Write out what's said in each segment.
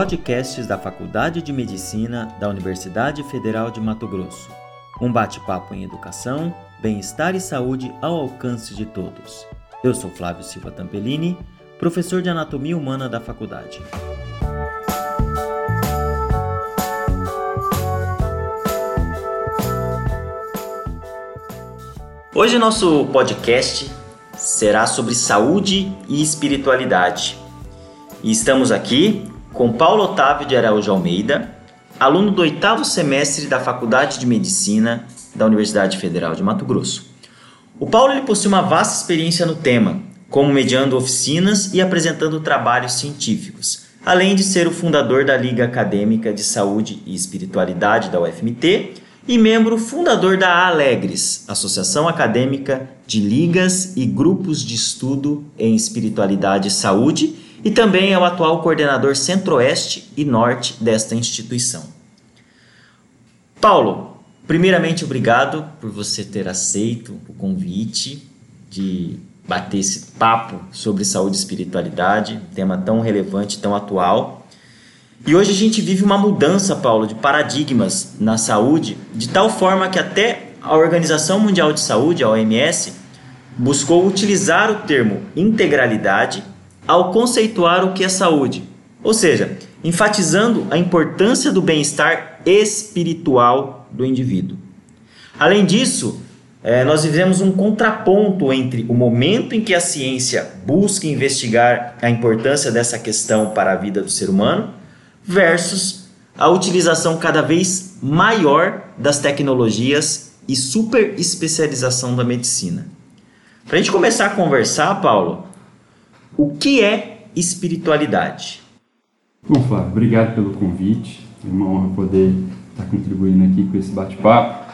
Podcasts da Faculdade de Medicina da Universidade Federal de Mato Grosso. Um bate-papo em educação, bem-estar e saúde ao alcance de todos. Eu sou Flávio Silva Tampellini, professor de Anatomia Humana da faculdade. Hoje nosso podcast será sobre saúde e espiritualidade. E estamos aqui com Paulo Otávio de Araújo Almeida, aluno do oitavo semestre da Faculdade de Medicina da Universidade Federal de Mato Grosso. O Paulo ele possui uma vasta experiência no tema, como mediando oficinas e apresentando trabalhos científicos, além de ser o fundador da Liga Acadêmica de Saúde e Espiritualidade da UFMT e membro fundador da Alegres, Associação Acadêmica de Ligas e Grupos de Estudo em Espiritualidade e Saúde, e também é o atual coordenador centro-oeste e norte desta instituição. Paulo, primeiramente obrigado por você ter aceito o convite de bater esse papo sobre saúde e espiritualidade, tema tão relevante, tão atual. E hoje a gente vive uma mudança, Paulo, de paradigmas na saúde, de tal forma que até a Organização Mundial de Saúde, a OMS, buscou utilizar o termo integralidade ao conceituar o que é saúde, ou seja, enfatizando a importância do bem-estar espiritual do indivíduo. Além disso, é, nós vivemos um contraponto entre o momento em que a ciência busca investigar a importância dessa questão para a vida do ser humano versus a utilização cada vez maior das tecnologias e super especialização da medicina. Para a gente começar a conversar, Paulo, o que é espiritualidade? Bom, Flávio, obrigado pelo convite. É uma honra poder estar contribuindo aqui com esse bate-papo.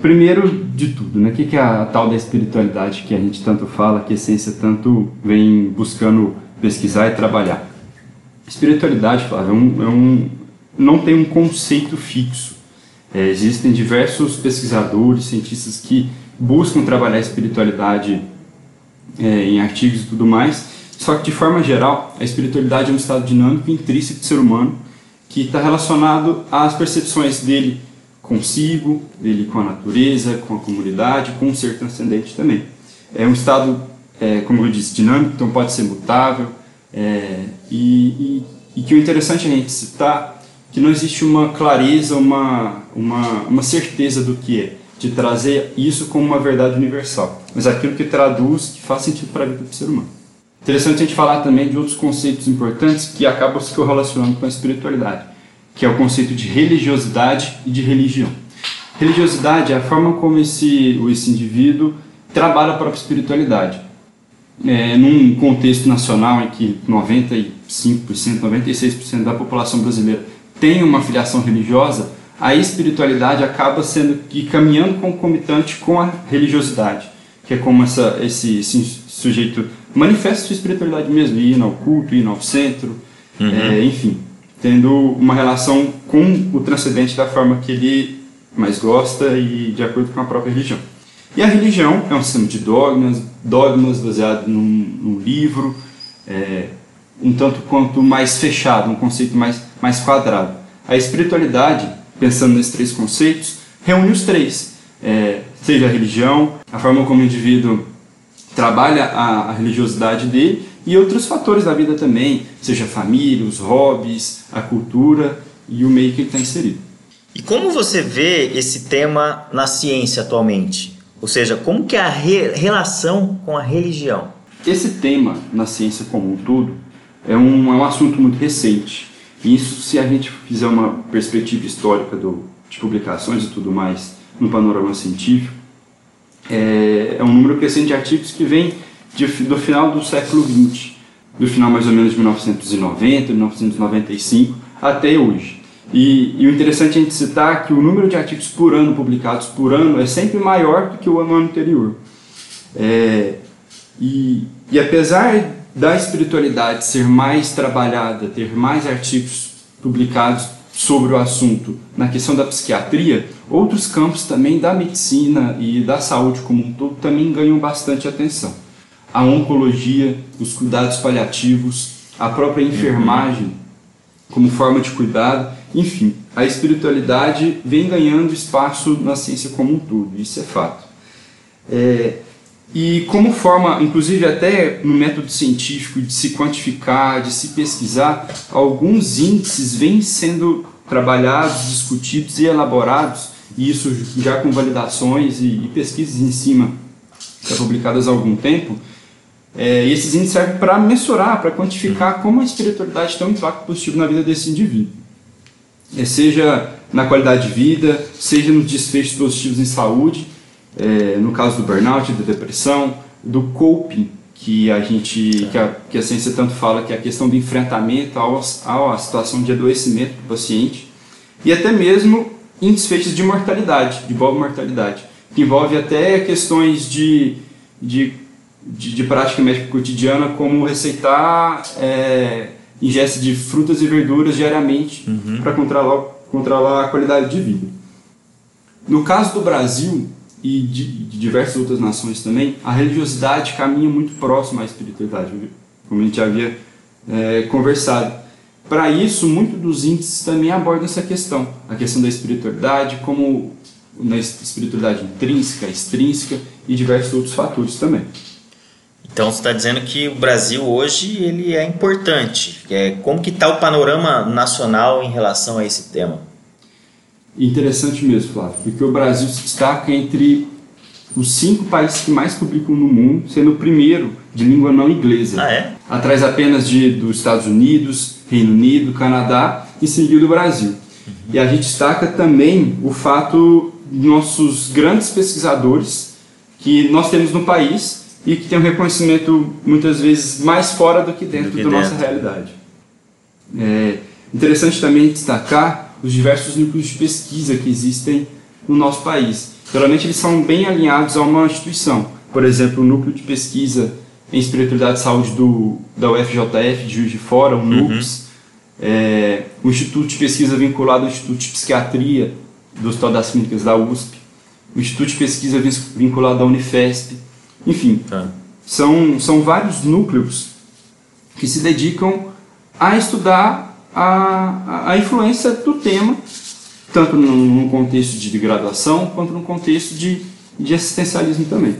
Primeiro de tudo, né, o que é a tal da espiritualidade que a gente tanto fala, que a ciência tanto vem buscando pesquisar e trabalhar? Espiritualidade, Flávio, é um, é um, não tem um conceito fixo. É, existem diversos pesquisadores, cientistas que buscam trabalhar a espiritualidade é, em artigos e tudo mais, só que de forma geral, a espiritualidade é um estado dinâmico intrínseco do ser humano que está relacionado às percepções dele consigo, dele com a natureza, com a comunidade, com o ser transcendente também. É um estado, é, como eu disse, dinâmico, então pode ser mutável, é, e, e, e, que o interessante é a gente citar que não existe uma clareza, uma, uma, uma certeza do que é, de trazer isso como uma verdade universal, mas aquilo que traduz, que faz sentido para a vida do ser humano. Interessante a gente falar também de outros conceitos importantes que acabam se correlacionando com a espiritualidade, que é o conceito de religiosidade e de religião. Religiosidade é a forma como esse, esse indivíduo trabalha a própria espiritualidade é, num contexto nacional em que 95%, 96% da população brasileira tem uma filiação religiosa, a espiritualidade acaba sendo e caminhando concomitante com a religiosidade, que é como essa, esse, esse sujeito manifesta sua espiritualidade mesmo, ir ao culto, ir ao centro, uhum. é, enfim, tendo uma relação com o transcendente da forma que ele mais gosta e de acordo com a própria religião. E a religião é um sistema de dogmas, dogmas baseado num, num livro, é, um tanto quanto mais fechado, um conceito mais, mais quadrado. A espiritualidade, pensando nesses três conceitos, reúne os três, é, seja a religião, a forma como o indivíduo trabalha a, a religiosidade dele e outros fatores da vida também, seja a família, os hobbies, a cultura e o meio que ele está inserido. E como você vê esse tema na ciência atualmente? Ou seja, como que é a re relação com a religião? Esse tema na ciência como um todo é um, é um assunto muito recente. Isso, se a gente fizer uma perspectiva histórica do, de publicações e tudo mais no panorama científico, é, é um número crescente de artigos que vem de, do final do século XX, do final mais ou menos de 1990, 1995 até hoje. E, e, o interessante é a gente citar que o número de artigos por ano publicados por ano é sempre maior do que o ano anterior. É, e, e apesar da espiritualidade ser mais trabalhada, ter mais artigos publicados sobre o assunto na questão da psiquiatria, outros campos também da medicina e da saúde como um todo também ganham bastante atenção. A oncologia, os cuidados paliativos, a própria enfermagem como forma de cuidado. Enfim, a espiritualidade vem ganhando espaço na ciência como um todo, isso é fato. É, e como forma, inclusive até no método científico de se quantificar, de se pesquisar, alguns índices vêm sendo trabalhados, discutidos e elaborados, e isso já com validações e, pesquisas em cima, já publicadas há algum tempo, é, e esses índices servem para mensurar, para quantificar como a espiritualidade tem um impacto positivo na vida desse indivíduo. É, seja na qualidade de vida, seja nos desfechos positivos em saúde, é, no caso do burnout, da depressão, do coping, que a gente, que a, que a ciência tanto fala, que é a questão do enfrentamento à situação de adoecimento do paciente, e até mesmo em desfechos de mortalidade, de boa mortalidade, que envolve até questões de, de, de, de prática médica cotidiana, como receitar é, ingesta de frutas e verduras diariamente uhum. para controlar, controlar a qualidade de vida. No caso do Brasil, e de, diversas outras nações também, a religiosidade caminha muito próximo à espiritualidade, como a gente havia é, conversado. Para isso, muitos dos índices também abordam essa questão, a questão da espiritualidade, como na espiritualidade intrínseca, extrínseca e diversos outros fatores também. Então você está dizendo que o Brasil hoje ele é importante. É, como que está o panorama nacional em relação a esse tema? Interessante mesmo, Flávio, porque o Brasil se destaca entre os cinco países que mais publicam no mundo, sendo o primeiro de língua não inglesa. Ah, é? Atrás apenas de, dos Estados Unidos, Reino Unido, Canadá e seguido o Brasil. Uhum. E a gente destaca também o fato de nossos grandes pesquisadores que nós temos no país e que tem um reconhecimento muitas vezes mais fora do que dentro da nossa realidade. É interessante também destacar os diversos núcleos de pesquisa que existem no nosso país. Geralmente eles são bem alinhados a uma instituição. Por exemplo, o núcleo de pesquisa em espiritualidade e saúde do, da UFJF, de Juiz de Fora, o uhum. NUPS, é, o Instituto de Pesquisa vinculado ao Instituto de Psiquiatria do Hospital das Clínicas da USP, o Instituto de Pesquisa vinculado à Unifesp, enfim, tá. são, são vários núcleos que se dedicam a estudar a, a influência do tema, tanto num contexto de graduação quanto no contexto de, de assistencialismo também.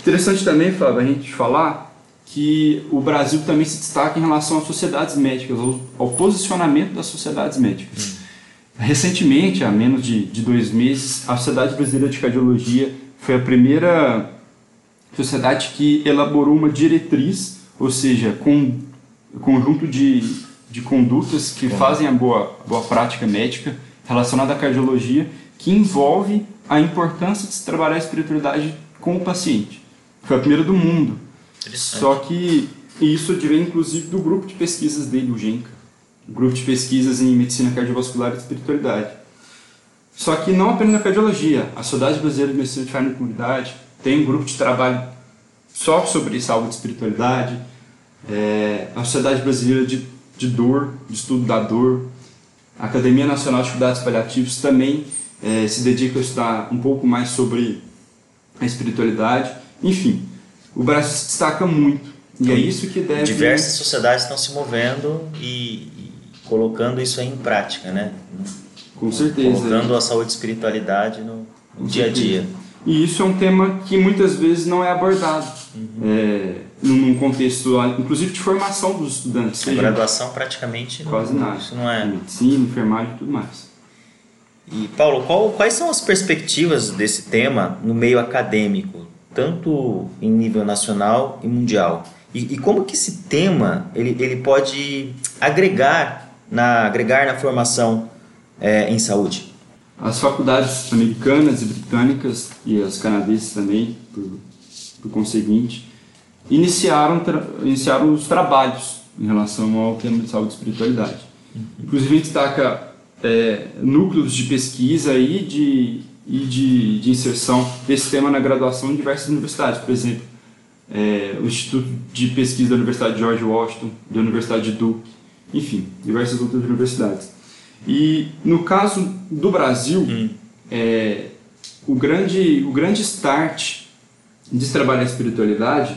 Interessante também, Flávio, a gente falar que o Brasil também se destaca em relação às sociedades médicas, ao, ao posicionamento das sociedades médicas. Hum. Recentemente, há menos de, de dois meses, a Sociedade Brasileira de Cardiologia foi a primeira sociedade que elaborou uma diretriz, ou seja, com conjunto de de condutas que fazem a boa, boa prática médica relacionada à cardiologia, que envolve a importância de se trabalhar a espiritualidade com o paciente. Foi a primeira do mundo. Só que isso advém inclusive do grupo de pesquisas dele, o GENCA, o grupo de pesquisas em medicina cardiovascular e espiritualidade. Só que não apenas na cardiologia, a Sociedade Brasileira de Medicina de Fé na Comunidade tem um grupo de trabalho só sobre saúde e espiritualidade, é, a Sociedade Brasileira de de dor, de estudo da dor. A Academia Nacional de Cuidados Paliativos também é, se dedica a estudar um pouco mais sobre a espiritualidade. Enfim, o Brasil se destaca muito. E é isso que deve. Diversas sociedades estão se movendo e, e colocando isso aí em prática, né? Com certeza. Colocando a saúde e espiritualidade no, no dia a dia. E isso é um tema que muitas vezes não é abordado. Uhum. É, num contexto, inclusive de formação dos estudantes. A graduação praticamente quase não, nada. Isso não é. Medicina, enfermagem e tudo mais. E Paulo, qual, quais são as perspectivas desse tema no meio acadêmico, tanto em nível nacional e mundial? E, e como que esse tema ele, ele pode agregar na agregar na formação é, em saúde? As faculdades americanas e britânicas e as canadenses também, por, por conseguinte, iniciaram, iniciaram os trabalhos em relação ao tema de saúde e espiritualidade. Inclusive, a gente destaca é, núcleos de pesquisa e de, e de, de inserção desse tema na graduação em diversas universidades. Por exemplo, é, o Instituto de Pesquisa da Universidade de George Washington, da Universidade de Duke, enfim, diversas outras universidades. E no caso do Brasil, hum. é, o, grande, o grande start de trabalhar a espiritualidade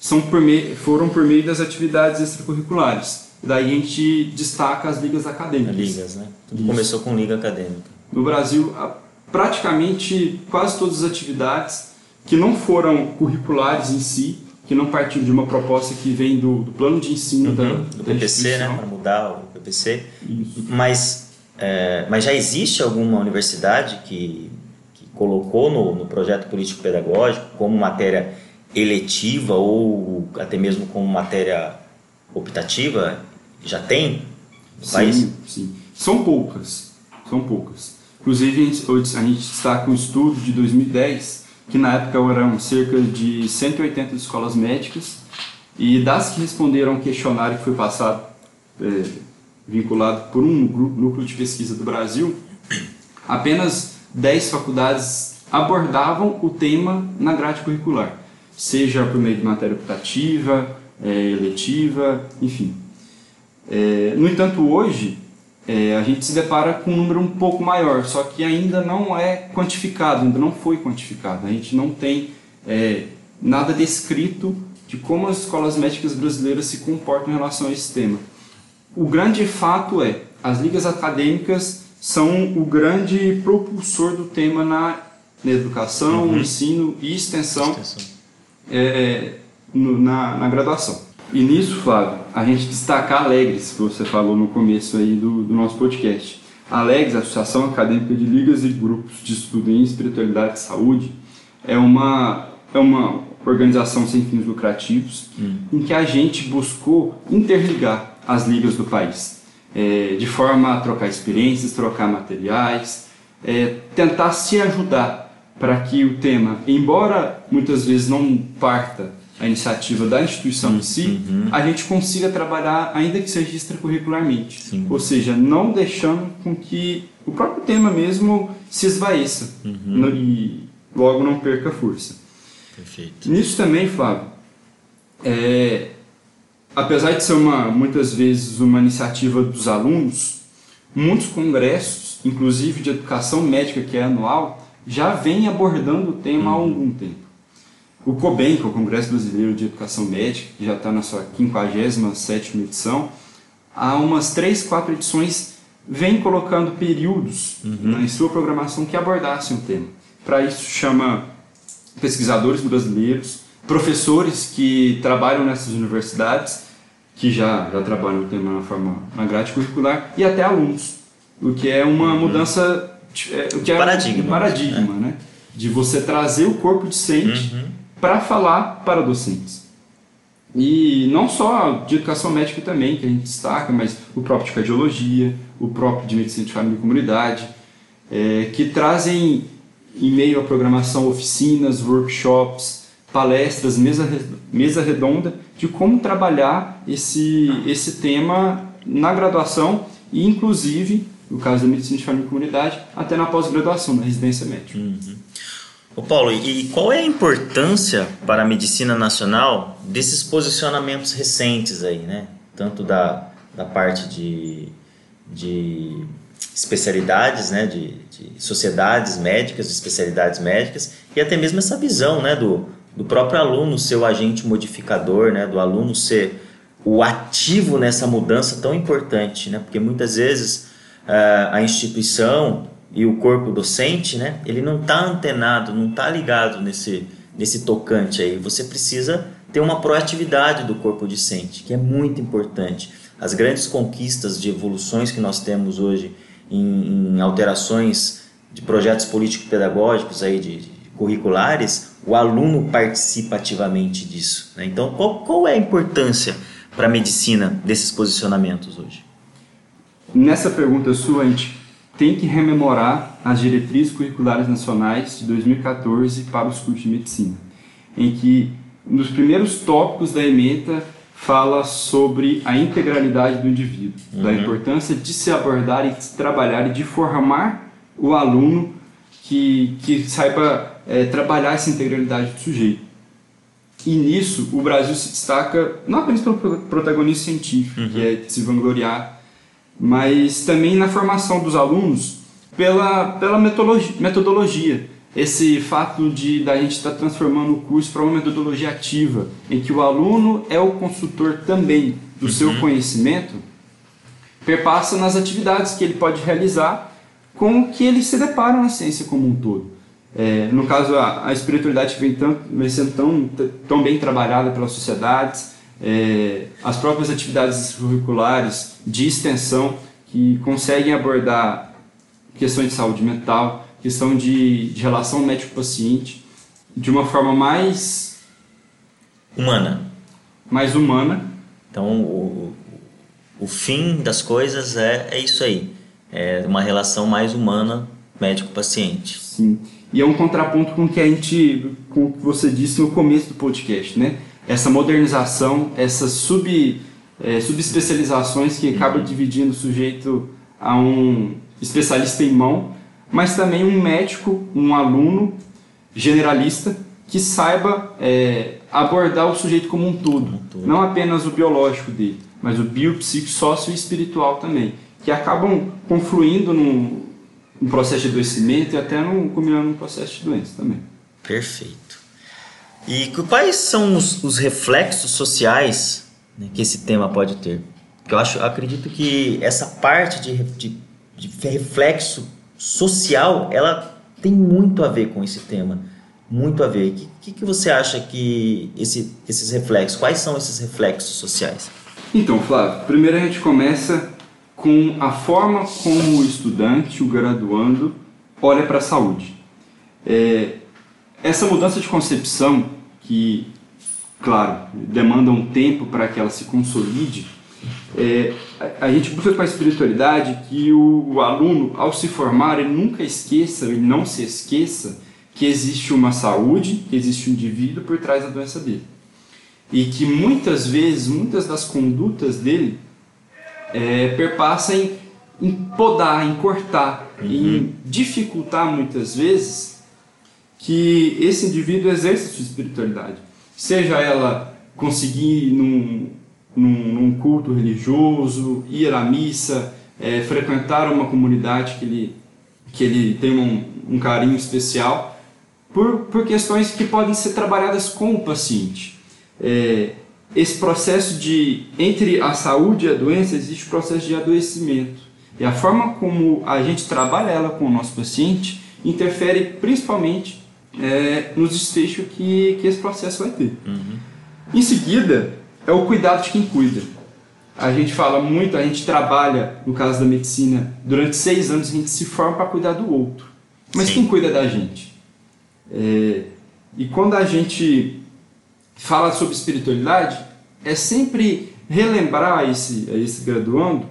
são por meio, foram por meio das atividades extracurriculares. daí a gente destaca as ligas acadêmicas. Ligas, né? Tudo começou com liga acadêmica. No Brasil, praticamente quase todas as atividades que não foram curriculares em si, que não partiram de uma proposta que vem do, do plano de ensino uhum, da, do da PPC, né, para mudar o PPC. Isso. Mas, é, mas já existe alguma universidade que, que colocou no, no projeto político-pedagógico como matéria eletiva ou até mesmo como matéria optativa? Já tem no sim, país? Sim, são poucas, são poucas. Inclusive, a gente, a gente destaca um estudo de 2010, que na época eram cerca de 180 escolas médicas, e das que responderam ao questionário que foi passado, é, vinculado por um núcleo de pesquisa do Brasil, apenas 10 faculdades abordavam o tema na grade curricular, seja por meio de matéria optativa, é, eletiva, enfim. É, no entanto, hoje, é, a gente se depara com um número um pouco maior, só que ainda não é quantificado, ainda não foi quantificado. A gente não tem é, nada descrito de como as escolas médicas brasileiras se comportam em relação a esse tema. O grande fato é, as ligas acadêmicas são o grande propulsor do tema na, na educação, uhum. ensino e extensão, extensão. É, é, no, na, na graduação. E nisso, Flávio, a gente destaca a Alegres, que você falou no começo aí do, do nosso podcast. A Alegres, Associação Acadêmica de Ligas e Grupos de Estudo em Espiritualidade e Saúde, é uma, é uma organização sem fins lucrativos hum. em que a gente buscou interligar as ligas do país, é, de forma a trocar experiências, trocar materiais, é, tentar se ajudar para que o tema, embora muitas vezes não parta a iniciativa da instituição em si, uhum. a gente consiga trabalhar, ainda que seja extracurricularmente. Sim. Ou seja, não deixando com que o próprio tema mesmo se esvaeça uhum. e logo não perca força. Perfeito. Nisso também, Flávio, é, apesar de ser uma, muitas vezes uma iniciativa dos alunos, muitos congressos, inclusive de educação médica que é anual, já vem abordando o tema há uhum. algum tempo. O COBEM, que é o Congresso Brasileiro de Educação Médica, que já está na sua 57 edição, há umas 3, 4 edições vem colocando períodos uhum. em sua programação que abordassem o tema. Para isso chama pesquisadores brasileiros, professores que trabalham nessas universidades, que já, já trabalham o tema na forma na grade curricular, e até alunos, o que é uma uhum. mudança, é, o que é paradigma, um paradigma né? De você trazer o corpo discente uhum para falar para docentes. E não só de educação médica também, que a gente destaca, mas o próprio de cardiologia, o próprio de medicina de família e comunidade, é, que trazem em meio à programação oficinas, workshops, palestras, mesa, mesa redonda de como trabalhar esse, esse tema na graduação e inclusive, no caso da medicina de família e comunidade, até na pós-graduação, na residência médica. Uhum. Ô Paulo, e qual é a importância para a medicina nacional desses posicionamentos recentes aí, né? Tanto da, da parte de, de especialidades, né? De, de sociedades médicas, de especialidades médicas e até mesmo essa visão, né? Do, do próprio aluno ser o agente modificador, né? Do aluno ser o ativo nessa mudança tão importante, né? Porque muitas vezes uh, a instituição e o corpo docente, né, ele não está antenado, não está ligado nesse, nesse tocante aí. Você precisa ter uma proatividade do corpo docente, que é muito importante. As grandes conquistas de evoluções que nós temos hoje em, em alterações de projetos político-pedagógicos aí de, de, curriculares, o aluno participa ativamente disso. Né? Então, qual, qual é a importância para a medicina desses posicionamentos hoje? Nessa pergunta sua, a gente tem que rememorar as diretrizes curriculares nacionais de 2014 para os cursos de medicina, em que nos primeiros tópicos da ementa fala sobre a integralidade do indivíduo, uhum. da importância de se abordar e de se trabalhar e de formar o aluno que, que saiba é, trabalhar essa integralidade do sujeito. E nisso o Brasil se destaca não apenas pelo protagonismo científico, uhum. que é se vangloriar mas também na formação dos alunos pela, pela metodologia, metodologia. Esse fato de da gente estar tá transformando o curso para uma metodologia ativa, em que o aluno é o consultor também do uhum. seu conhecimento perpassa nas atividades que ele pode realizar com o que ele se depara na ciência como um todo. É, no caso, a, a espiritualidade vem, tão, vem sendo tão, tão bem trabalhada pelas sociedades, é, as próprias atividades curriculares de extensão que conseguem abordar questões de saúde mental, questão de, de relação médico-paciente, de uma forma mais humana. Mais humana. Então, o, o fim das coisas é, é isso aí. É uma relação mais humana médico-paciente. Sim. E é um contraponto com o que a gente, com o que você disse no começo do podcast, né? Essa modernização, essas sub, é, subespecializações que acaba uhum. dividindo o sujeito a um especialista em mão, mas também um médico, um aluno generalista que saiba é, abordar o sujeito como um todo, como um todo, não apenas o biológico dele, mas o biopsico, sócio e espiritual também, que acabam confluindo num, num processo de adoecimento e até num, combinando num processo de doença também. Perfeito. E quais são os, os reflexos sociais né, que esse tema pode ter? eu acho, eu acredito que essa parte de, de, de reflexo social, ela tem muito a ver com esse tema muito a ver. O que, que, você acha que esse, esses reflexos, quais são esses reflexos sociais? Então, Flávio, primeiro a gente começa com a forma como o estudante, o graduando, olha para a saúde. É, essa mudança de concepção, que, claro, demanda um tempo para que ela se consolide, é, a, a, gente busca com a espiritualidade que o, o aluno, ao se formar, ele nunca esqueça, ele não se esqueça que existe uma saúde, que existe um indivíduo por trás da doença dele. E que muitas vezes, muitas das condutas dele é, perpassam em, em podar, em cortar, uhum. em dificultar muitas vezes que esse indivíduo exerça sua espiritualidade. Seja ela conseguir num, num, num culto religioso, ir à missa, é, frequentar uma comunidade que ele, que ele tem um, um carinho especial, por, por questões que podem ser trabalhadas com o paciente. É, esse processo de, entre a saúde e a doença, existe o processo de adoecimento. E a forma como a gente trabalha ela com o nosso paciente interfere principalmente é, nos desfechos que, que esse processo vai ter. Uhum. Em seguida, é o cuidado de quem cuida. A gente fala muito, a gente trabalha, no caso da medicina, durante seis anos a gente se forma para cuidar do outro. Mas Sim. quem cuida da gente? É, e quando a gente fala sobre espiritualidade, é sempre relembrar esse, a esse graduando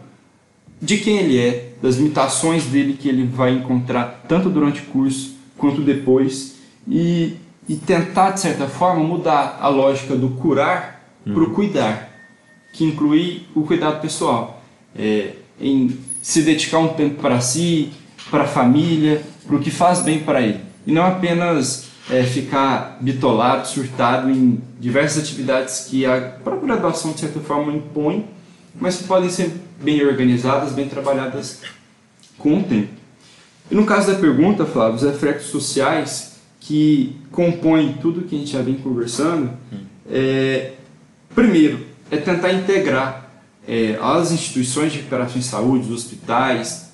de quem ele é, das limitações dele que ele vai encontrar tanto durante o curso quanto depois e, e tentar, de certa forma, mudar a lógica do curar uhum. para o cuidar, que inclui o cuidado pessoal, é, em se dedicar um tempo para si, para a família, para o que faz bem para ele e não apenas é, ficar bitolado, surtado em diversas atividades que a própria graduação, de certa forma, impõe, mas que podem ser bem organizadas, bem trabalhadas com o tempo. E no caso da pergunta, Flávio, os reflexos sociais que compõem tudo que a gente já vem conversando, é, primeiro, é tentar integrar é, as instituições de recuperação em saúde, os hospitais,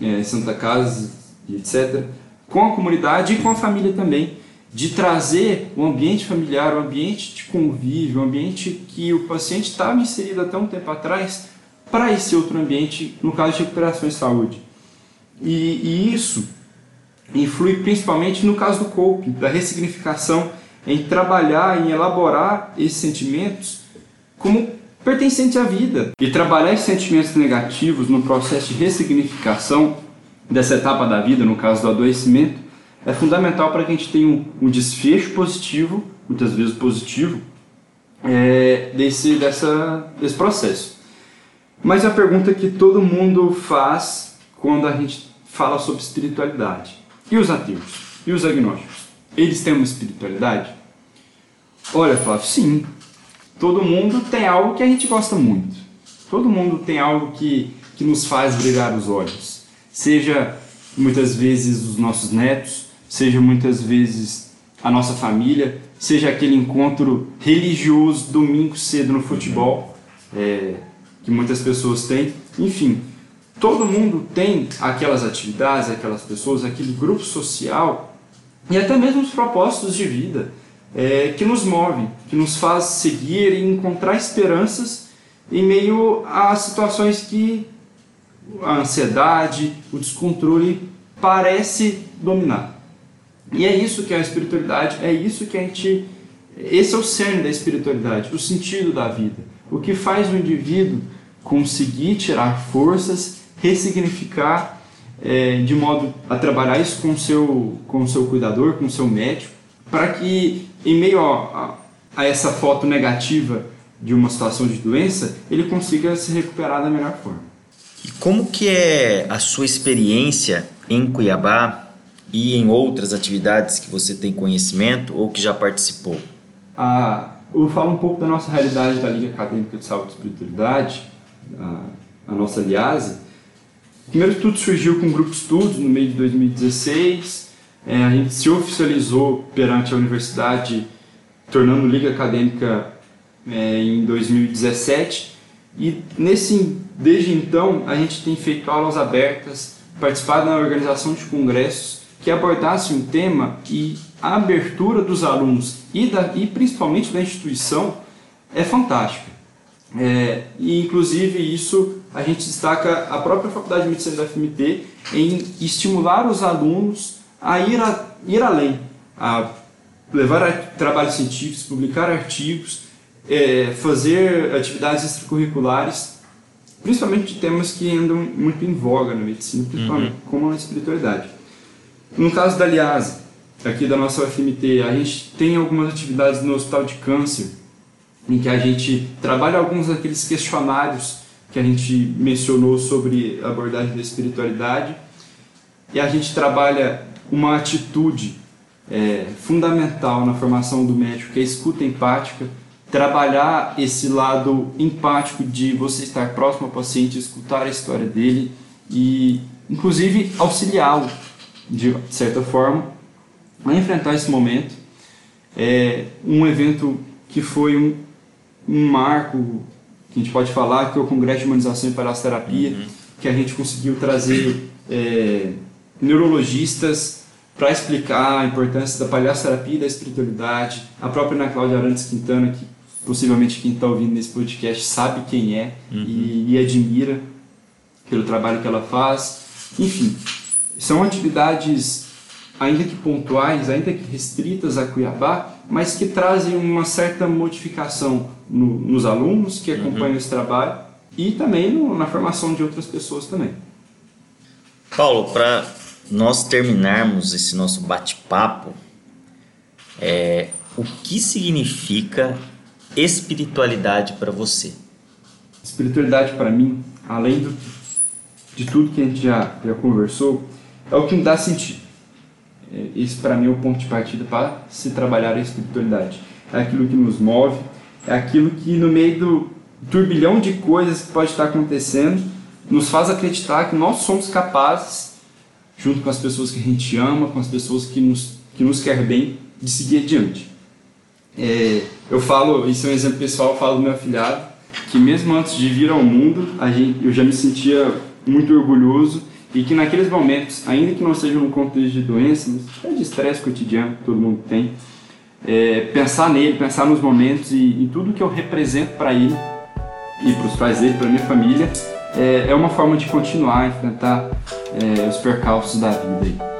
é, Santa Casa, etc., com a comunidade e com a família também, de trazer o ambiente familiar, o ambiente de convívio, o ambiente que o paciente estava inserido até um tempo atrás, para esse outro ambiente, no caso de recuperação e saúde. E, e isso influi principalmente no caso do coping, da ressignificação, em trabalhar, em elaborar esses sentimentos como pertencente à vida. E trabalhar esses sentimentos negativos no processo de ressignificação dessa etapa da vida, no caso do adoecimento, é fundamental para que a gente tenha um, um desfecho positivo, muitas vezes positivo, é, desse, dessa, desse processo. Mas a pergunta que todo mundo faz quando a gente fala sobre espiritualidade: e os ateus? E os agnósticos? Eles têm uma espiritualidade? Olha, Flávio, sim. Todo mundo tem algo que a gente gosta muito. Todo mundo tem algo que, que nos faz brilhar os olhos seja muitas vezes os nossos netos, seja muitas vezes a nossa família, seja aquele encontro religioso domingo cedo no futebol. é, que muitas pessoas têm. Enfim, todo mundo tem aquelas atividades, aquelas pessoas, aquele grupo social e até mesmo os propósitos de vida é, que nos move, que nos faz seguir e encontrar esperanças em meio a situações que a ansiedade, o descontrole parece dominar. E é isso que é a espiritualidade, é isso que a gente. Esse é o cerne da espiritualidade, o sentido da vida. O que faz o indivíduo conseguir tirar forças, ressignificar é, de modo a trabalhar isso com o seu, com o seu cuidador, com o seu médico, para que em meio a, a, a essa foto negativa de uma situação de doença, ele consiga se recuperar da melhor forma. E como que é a sua experiência em Cuiabá e em outras atividades que você tem conhecimento ou que já participou? Ah, eu falo um pouco da nossa realidade da Liga Acadêmica de Saúde e Espiritualidade, a, a nossa Primeiro tudo surgiu com um grupo de estudos no meio de 2016, é, a gente se oficializou perante a universidade, tornando Liga Acadêmica é, em 2017 e nesse desde então a gente tem feito aulas abertas, participado na organização de congressos que abordassem um tema e a abertura dos alunos e, da, e principalmente da instituição é fantástica. É, e inclusive isso a gente destaca a própria Faculdade de Medicina da FMT em estimular os alunos a ir, a, ir além, a levar trabalhos científicos, publicar artigos, é, fazer atividades extracurriculares, principalmente de temas que andam muito em voga na medicina, principalmente uhum. como a espiritualidade. No caso da Aliase, aqui da nossa UFMT, a gente tem algumas atividades no Hospital de Câncer, em que a gente trabalha alguns daqueles questionários que a gente mencionou sobre abordagem da espiritualidade, e a gente trabalha uma atitude é, fundamental na formação do médico, que é a escuta empática, trabalhar esse lado empático de você estar próximo ao paciente, escutar a história dele e, inclusive, auxiliá-lo, de certa forma, a enfrentar esse momento. É um evento que foi um, um marco, que a gente pode falar, que é o Congresso de Humanização e Palhaçoterapia, uhum. que a gente conseguiu trazer é, neurologistas para explicar a importância da palhaçoterapia e da espiritualidade. A própria Ana Cláudia Arantes Quintana, que possivelmente quem está ouvindo nesse podcast sabe quem é uhum. e, e admira pelo trabalho que ela faz. Enfim, são atividades ainda que pontuais, ainda que restritas a Cuiabá, mas que trazem uma certa modificação no, nos alunos que acompanham uhum. esse trabalho e também no, na formação de outras pessoas também. Paulo, para nós terminarmos esse nosso bate-papo, é, o que significa espiritualidade para você? Espiritualidade para mim, além do, de tudo que a gente já, já conversou, é o que me dá sentido. É, esse para mim é o ponto de partida para se trabalhar a espiritualidade. É aquilo que nos move, é aquilo que no meio do turbilhão de coisas que pode estar acontecendo, nos faz acreditar que nós somos capazes junto com as pessoas que a gente ama, com as pessoas que nos, que nos quer bem, de seguir adiante. É, eu falo, isso é um exemplo pessoal, eu falo do meu afilhado, que mesmo antes de vir ao mundo, gente, eu já me sentia muito orgulhoso e que naqueles momentos, ainda que não seja num contexto de doença, mas é de estresse cotidiano que todo mundo tem, é, pensar nele, pensar nos momentos e em tudo que eu represento para ele e para os pais dele, para minha família, é, é uma forma de continuar a enfrentar é, os percalços da vida. Aí.